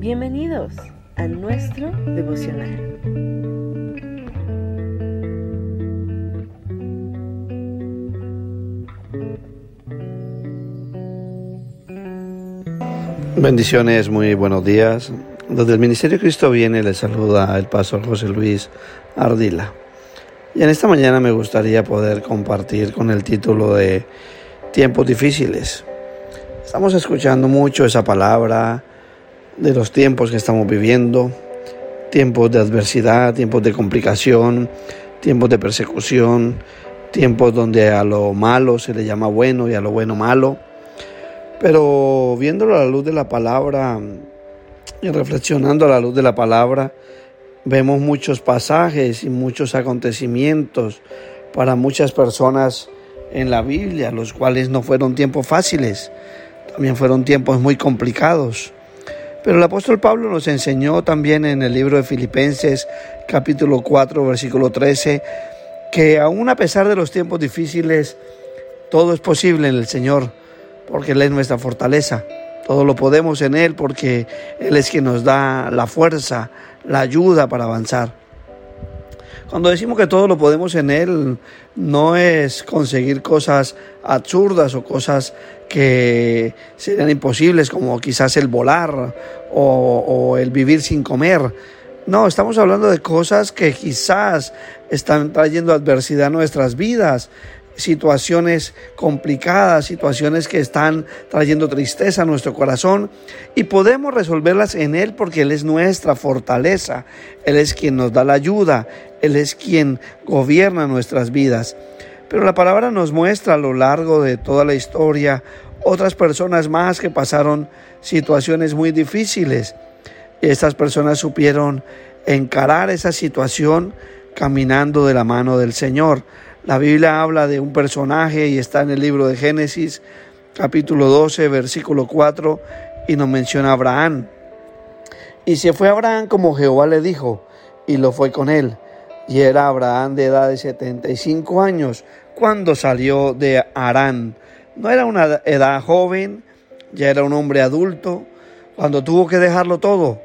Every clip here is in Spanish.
Bienvenidos a nuestro devocional. Bendiciones, muy buenos días. Desde el Ministerio Cristo viene les saluda el pastor José Luis Ardila. Y en esta mañana me gustaría poder compartir con el título de Tiempos difíciles. Estamos escuchando mucho esa palabra de los tiempos que estamos viviendo, tiempos de adversidad, tiempos de complicación, tiempos de persecución, tiempos donde a lo malo se le llama bueno y a lo bueno malo. Pero viéndolo a la luz de la palabra y reflexionando a la luz de la palabra, vemos muchos pasajes y muchos acontecimientos para muchas personas en la Biblia, los cuales no fueron tiempos fáciles, también fueron tiempos muy complicados. Pero el apóstol Pablo nos enseñó también en el libro de Filipenses capítulo 4 versículo 13 que aún a pesar de los tiempos difíciles, todo es posible en el Señor, porque Él es nuestra fortaleza. Todo lo podemos en Él porque Él es quien nos da la fuerza, la ayuda para avanzar. Cuando decimos que todo lo podemos en Él, no es conseguir cosas absurdas o cosas que serían imposibles, como quizás el volar o, el vivir sin comer. No, estamos hablando de cosas que quizás están trayendo adversidad a nuestras vidas, situaciones complicadas, situaciones que están trayendo tristeza a nuestro corazón y podemos resolverlas en Él porque Él es nuestra fortaleza, Él es quien nos da la ayuda, Él es quien gobierna nuestras vidas. Pero la palabra nos muestra a lo largo de toda la historia otras personas más que pasaron situaciones muy difíciles. Estas personas supieron encarar esa situación caminando de la mano del Señor. La Biblia habla de un personaje y está en el libro de Génesis, capítulo 12, versículo 4, y nos menciona a Abraham. Y se fue Abraham como Jehová le dijo, y lo fue con él. Y era Abraham de edad de 75 años cuando salió de Arán. No era una edad joven, ya era un hombre adulto, cuando tuvo que dejarlo todo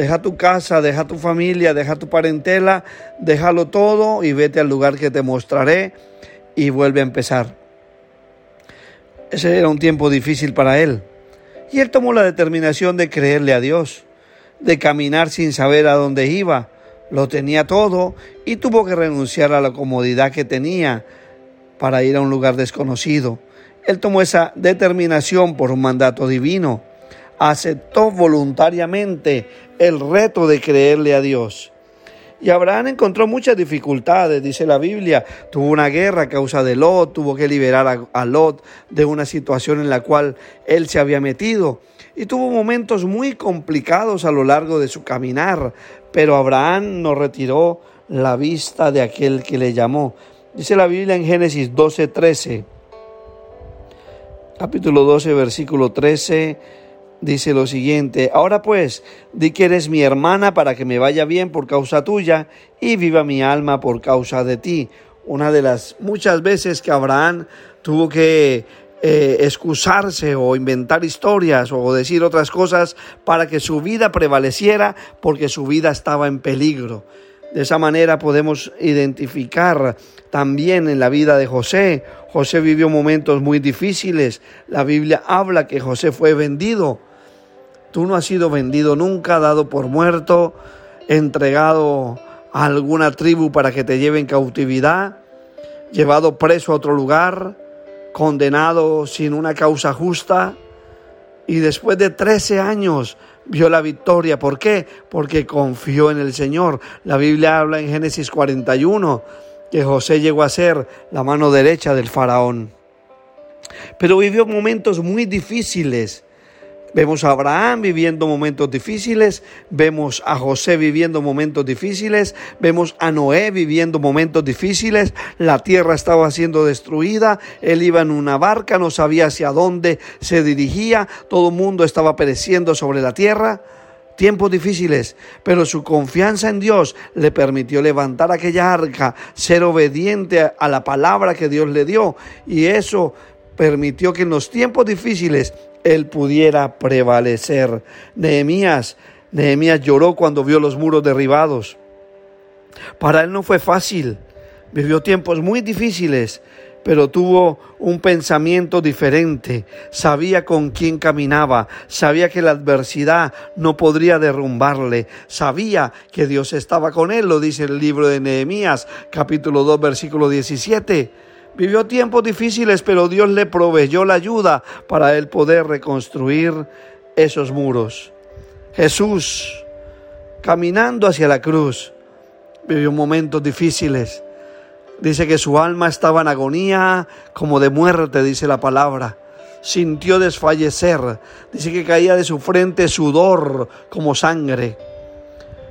Deja tu casa, deja tu familia, deja tu parentela, déjalo todo y vete al lugar que te mostraré y vuelve a empezar. Ese era un tiempo difícil para él. Y él tomó la determinación de creerle a Dios, de caminar sin saber a dónde iba. Lo tenía todo y tuvo que renunciar a la comodidad que tenía para ir a un lugar desconocido. Él tomó esa determinación por un mandato divino aceptó voluntariamente el reto de creerle a Dios. Y Abraham encontró muchas dificultades, dice la Biblia. Tuvo una guerra a causa de Lot, tuvo que liberar a, Lot de una situación en la cual él se había metido. Y tuvo momentos muy complicados a lo largo de su caminar, pero Abraham no retiró la vista de aquel que le llamó. Dice la Biblia en Génesis 12, 13. Capítulo 12, versículo 13 dice lo siguiente, ahora pues, di que eres mi hermana para que me vaya bien por causa tuya y viva mi alma por causa de ti. Una de las muchas veces que Abraham tuvo que eh, excusarse o inventar historias o decir otras cosas para que su vida prevaleciera porque su vida estaba en peligro. De esa manera podemos identificar también en la vida de José. José vivió momentos muy difíciles. La Biblia habla que José fue vendido Tú no has sido vendido nunca, dado por muerto, entregado a alguna tribu para que te lleve en cautividad, llevado preso a otro lugar, condenado sin una causa justa. Y después de 13 años vio la victoria. ¿Por qué? Porque confió en el Señor. La Biblia habla en Génesis 41 que José llegó a ser la mano derecha del faraón. Pero vivió momentos muy difíciles Vemos a Abraham viviendo momentos difíciles, vemos a José viviendo momentos difíciles, vemos a Noé viviendo momentos difíciles, la tierra estaba siendo destruida, él iba en una barca, no sabía hacia dónde se dirigía, todo el mundo estaba pereciendo sobre la tierra. Tiempos difíciles, pero su confianza en Dios le permitió levantar aquella arca, ser obediente a la palabra que Dios le dio y eso permitió que en los tiempos difíciles él pudiera prevalecer. Nehemías Nehemías lloró cuando vio los muros derribados. Para él no fue fácil. Vivió tiempos muy difíciles, pero tuvo un pensamiento diferente. Sabía con quién caminaba, sabía que la adversidad no podría derrumbarle, sabía que Dios estaba con él, lo dice el libro de Nehemías, capítulo 2, versículo 17. Vivió tiempos difíciles, pero Dios le proveyó la ayuda para él poder reconstruir esos muros. Jesús, caminando hacia la cruz, vivió momentos difíciles Dice que su alma estaba en agonía como de muerte, dice la palabra. Sintió desfallecer. Dice que caía de su frente sudor como sangre.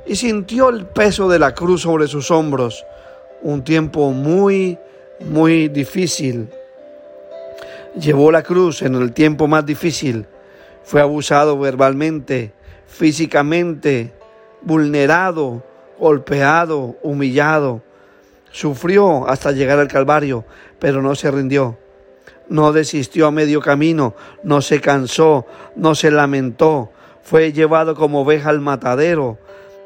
Y sintió el peso de la cruz sobre sus hombros. Un tiempo muy, muy difícil. Llevó la cruz en el tiempo más difícil. Fue abusado verbalmente, físicamente, vulnerado, golpeado, humillado Sufrió hasta llegar al Calvario, pero no se rindió. No desistió a medio camino, no se cansó, no se lamentó. Fue llevado como oveja al matadero.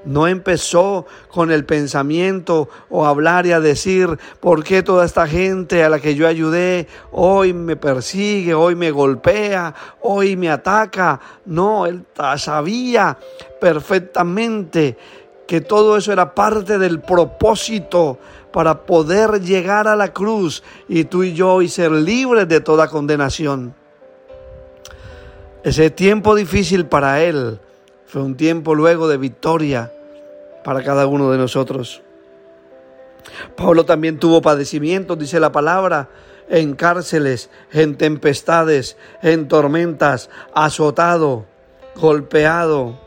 No empezó con el pensamiento o hablar y a decir, ¿por qué toda esta gente a la que yo ayudé hoy me persigue, hoy me golpea, hoy me ataca? No, él sabía perfectamente que todo eso era parte del propósito para poder llegar a la cruz y tú y yo y ser libres de toda condenación. Ese tiempo difícil para Él fue un tiempo luego de victoria para cada uno de nosotros. Pablo también tuvo padecimientos, dice la palabra, en cárceles, en tempestades, en tormentas, azotado, golpeado.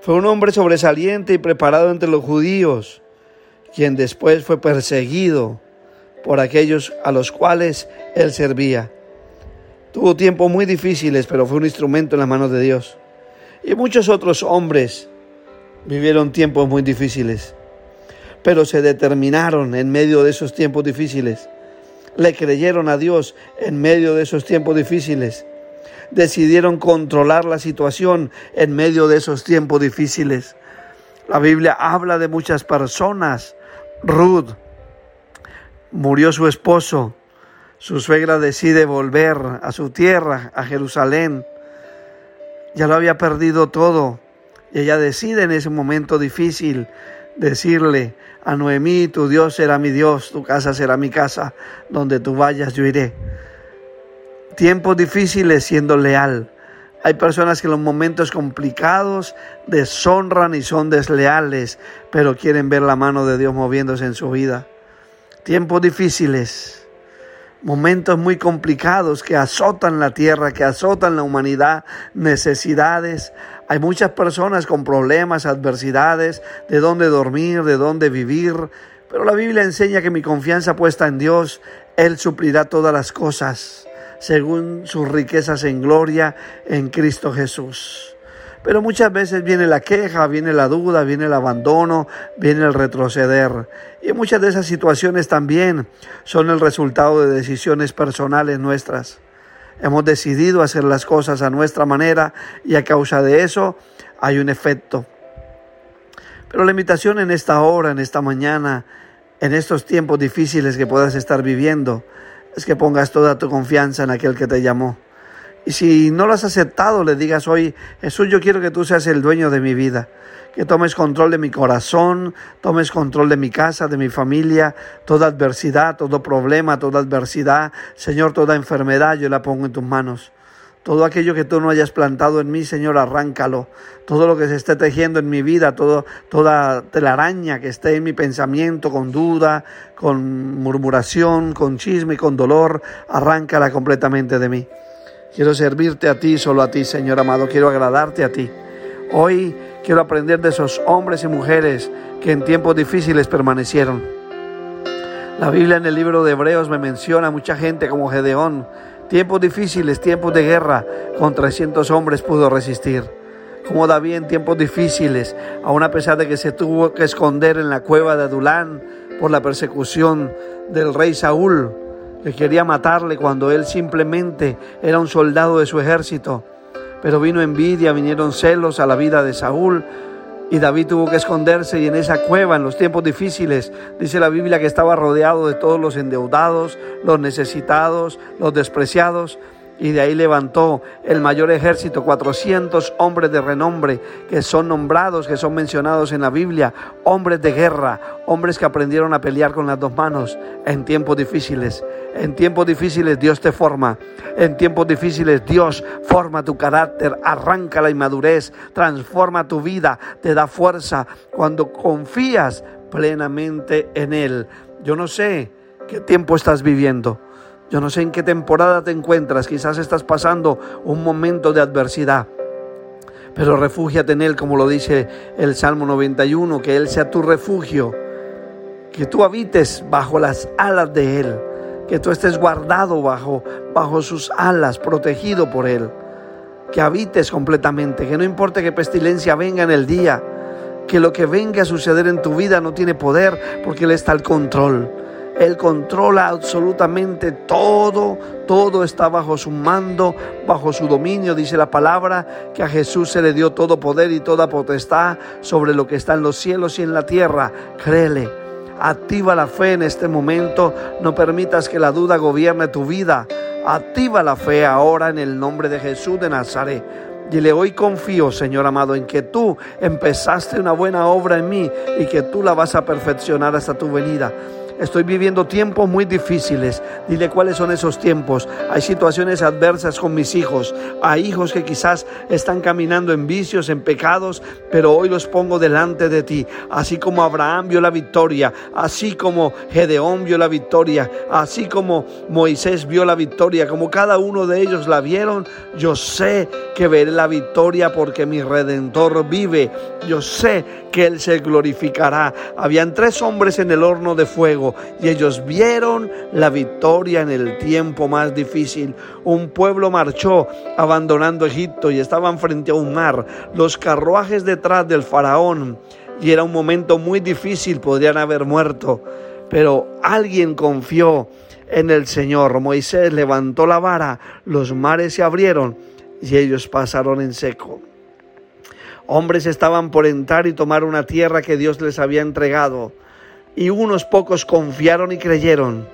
Fue un hombre sobresaliente y preparado entre los judíos quien después fue perseguido por aquellos a los cuales él servía. Tuvo tiempos muy difíciles, pero fue un instrumento en las manos de Dios. Y muchos otros hombres vivieron tiempos muy difíciles, pero se determinaron en medio de esos tiempos difíciles. Le creyeron a Dios en medio de esos tiempos difíciles. Decidieron controlar la situación en medio de esos tiempos difíciles. La Biblia habla de muchas personas Ruth, murió su esposo, su suegra decide volver a su tierra, a Jerusalén. Ya lo había perdido todo. Y ella decide en ese momento difícil decirle a Noemí, tu Dios será mi Dios, tu casa será mi casa, donde tú vayas yo iré. Tiempos difíciles siendo leal. Hay personas que en los momentos complicados deshonran y son desleales, pero quieren ver la mano de Dios moviéndose en su vida. Tiempos difíciles, momentos muy complicados que azotan la tierra, que azotan la humanidad, necesidades. Hay muchas personas con problemas, adversidades, de dónde dormir, de dónde vivir. Pero la Biblia enseña que mi confianza puesta en Dios, Él suplirá todas las cosas según sus riquezas en gloria en Cristo Jesús. Pero muchas veces viene la queja, viene la duda, viene el abandono, viene el retroceder. Y muchas de esas situaciones también son el resultado de decisiones personales nuestras. Hemos decidido hacer las cosas a nuestra manera y a causa de eso hay un efecto. Pero la invitación en esta hora, en esta mañana, en estos tiempos difíciles que puedas estar viviendo, es que pongas toda tu confianza en aquel que te llamó. Y si no lo has aceptado, le digas hoy, Jesús, yo quiero que tú seas el dueño de mi vida, que tomes control de mi corazón, tomes control de mi casa, de mi familia, toda adversidad, todo problema, toda adversidad, Señor, toda enfermedad, yo la pongo en tus manos. Todo aquello que tú no hayas plantado en mí, Señor, arráncalo. Todo lo que se esté tejiendo en mi vida, todo, toda telaraña que esté en mi pensamiento, con duda, con murmuración, con chisme, con dolor, arráncala completamente de mí. Quiero servirte a ti, solo a ti, Señor amado. Quiero agradarte a ti. Hoy quiero aprender de esos hombres y mujeres que en tiempos difíciles permanecieron. La Biblia en el libro de Hebreos me menciona a mucha gente como Gedeón, Tiempos difíciles, tiempos de guerra, con 300 hombres pudo resistir. Como David en tiempos difíciles, aun a pesar de que se tuvo que esconder en la cueva de Adulán por la persecución del rey Saúl, que quería matarle cuando él simplemente era un soldado de su ejército. pero vino envidia, vinieron celos a la vida de Saúl. Y David tuvo que esconderse y en esa cueva, en los tiempos difíciles, dice la Biblia que estaba rodeado de todos los endeudados, los necesitados, los despreciados y de ahí levantó el mayor ejército, 400 hombres de renombre que son nombrados, que son mencionados en la Biblia, hombres de guerra, hombres que aprendieron a pelear con las dos manos en tiempos difíciles. En tiempos difíciles Dios te forma, en tiempos difíciles Dios forma tu carácter, arranca la inmadurez, transforma tu vida, te da fuerza cuando confías plenamente en Él. Yo no sé qué tiempo estás viviendo. Yo no sé en qué temporada te encuentras, quizás estás pasando un momento de adversidad, pero refúgiate en Él, como lo dice el Salmo 91, que Él sea tu refugio, que tú habites bajo las alas de Él, que tú estés guardado bajo, bajo sus alas, protegido por Él, que habites completamente, que no importe que pestilencia venga en el día, que lo que venga a suceder en tu vida no tiene poder porque Él está al control él controla absolutamente todo, todo está bajo su mando, bajo su dominio. Dice la palabra que a Jesús se le dio todo poder y toda potestad sobre lo que está en los cielos y en la tierra. Créele, activa la fe en este momento, no permitas que la duda gobierne tu vida. Activa la fe ahora en el nombre de Jesús de Nazaret. Dile, hoy confío, Señor amado, en que tú empezaste una buena obra en mí y que tú la vas a perfeccionar hasta tu venida. Estoy viviendo tiempos muy difíciles. Dile cuáles son esos tiempos. Hay situaciones adversas con mis hijos. Hay hijos que quizás están caminando en vicios, en pecados, pero hoy los pongo delante de ti. Así como Abraham vio la victoria, así como Gedeón vio la victoria, así como Moisés vio la victoria, como cada uno de ellos la vieron, yo sé que veré la victoria porque mi redentor vive. Yo sé que Él se glorificará. Habían tres hombres en el horno de y ellos vieron la victoria en el tiempo más difícil. Un pueblo marchó abandonando Egipto y estaban frente a un mar, los carruajes detrás del faraón y era un momento muy difícil, podrían haber muerto, pero alguien confió en el Señor. Moisés levantó la vara, los mares se abrieron y ellos pasaron en seco. Hombres estaban por entrar y tomar una tierra que Dios les había entregado. Y unos pocos confiaron y creyeron.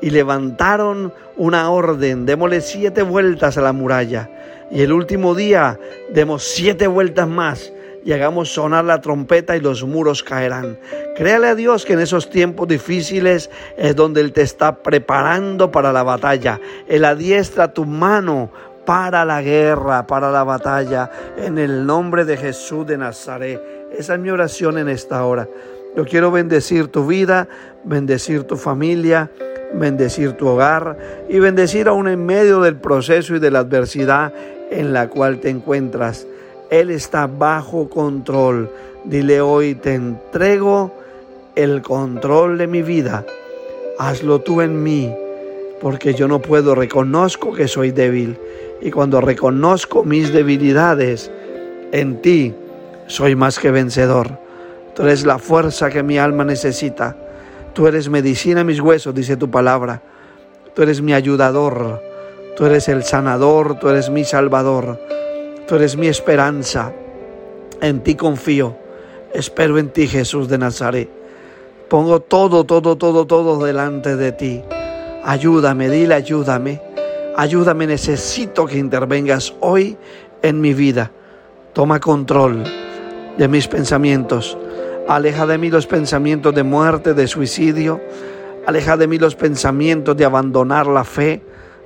Y levantaron una orden, démosle siete vueltas a la muralla. Y el último día demos siete vueltas más y hagamos sonar la trompeta y los muros caerán. Créale a Dios que en esos tiempos difíciles es donde Él te está preparando para la batalla. Él adiestra tu mano para la guerra, para la batalla, en el nombre de Jesús de Nazaret. Esa es mi oración en esta hora. Yo quiero bendecir tu vida, bendecir tu familia, bendecir tu hogar y bendecir aún en medio del proceso y de la adversidad en la cual te encuentras. Él está bajo control. Dile hoy, te entrego el control de mi vida. Hazlo tú en mí, porque yo no puedo, reconozco que soy débil y cuando reconozco mis debilidades en ti, soy más que vencedor. Tú eres la fuerza que mi alma necesita. Tú eres medicina a mis huesos, dice tu palabra. Tú eres mi ayudador. Tú eres el sanador. Tú eres mi salvador. Tú eres mi esperanza. En ti confío. Espero en ti, Jesús de Nazaret. Pongo todo, todo, todo, todo delante de ti. Ayúdame, dile, ayúdame. Ayúdame, necesito que intervengas hoy en mi vida. Toma control de mis pensamientos. Aleja de mí los pensamientos de muerte, de suicidio. Aleja de mí los pensamientos de abandonar la fe,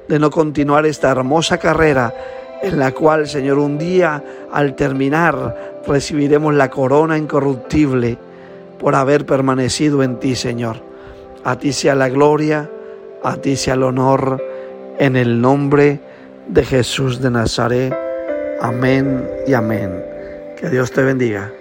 de no continuar esta hermosa carrera en la cual, Señor, un día al terminar recibiremos la corona incorruptible por haber permanecido en ti, Señor. A ti sea la gloria, a ti sea el honor en el nombre de Jesús de Nazaret. Amén y amén. Que Dios te bendiga.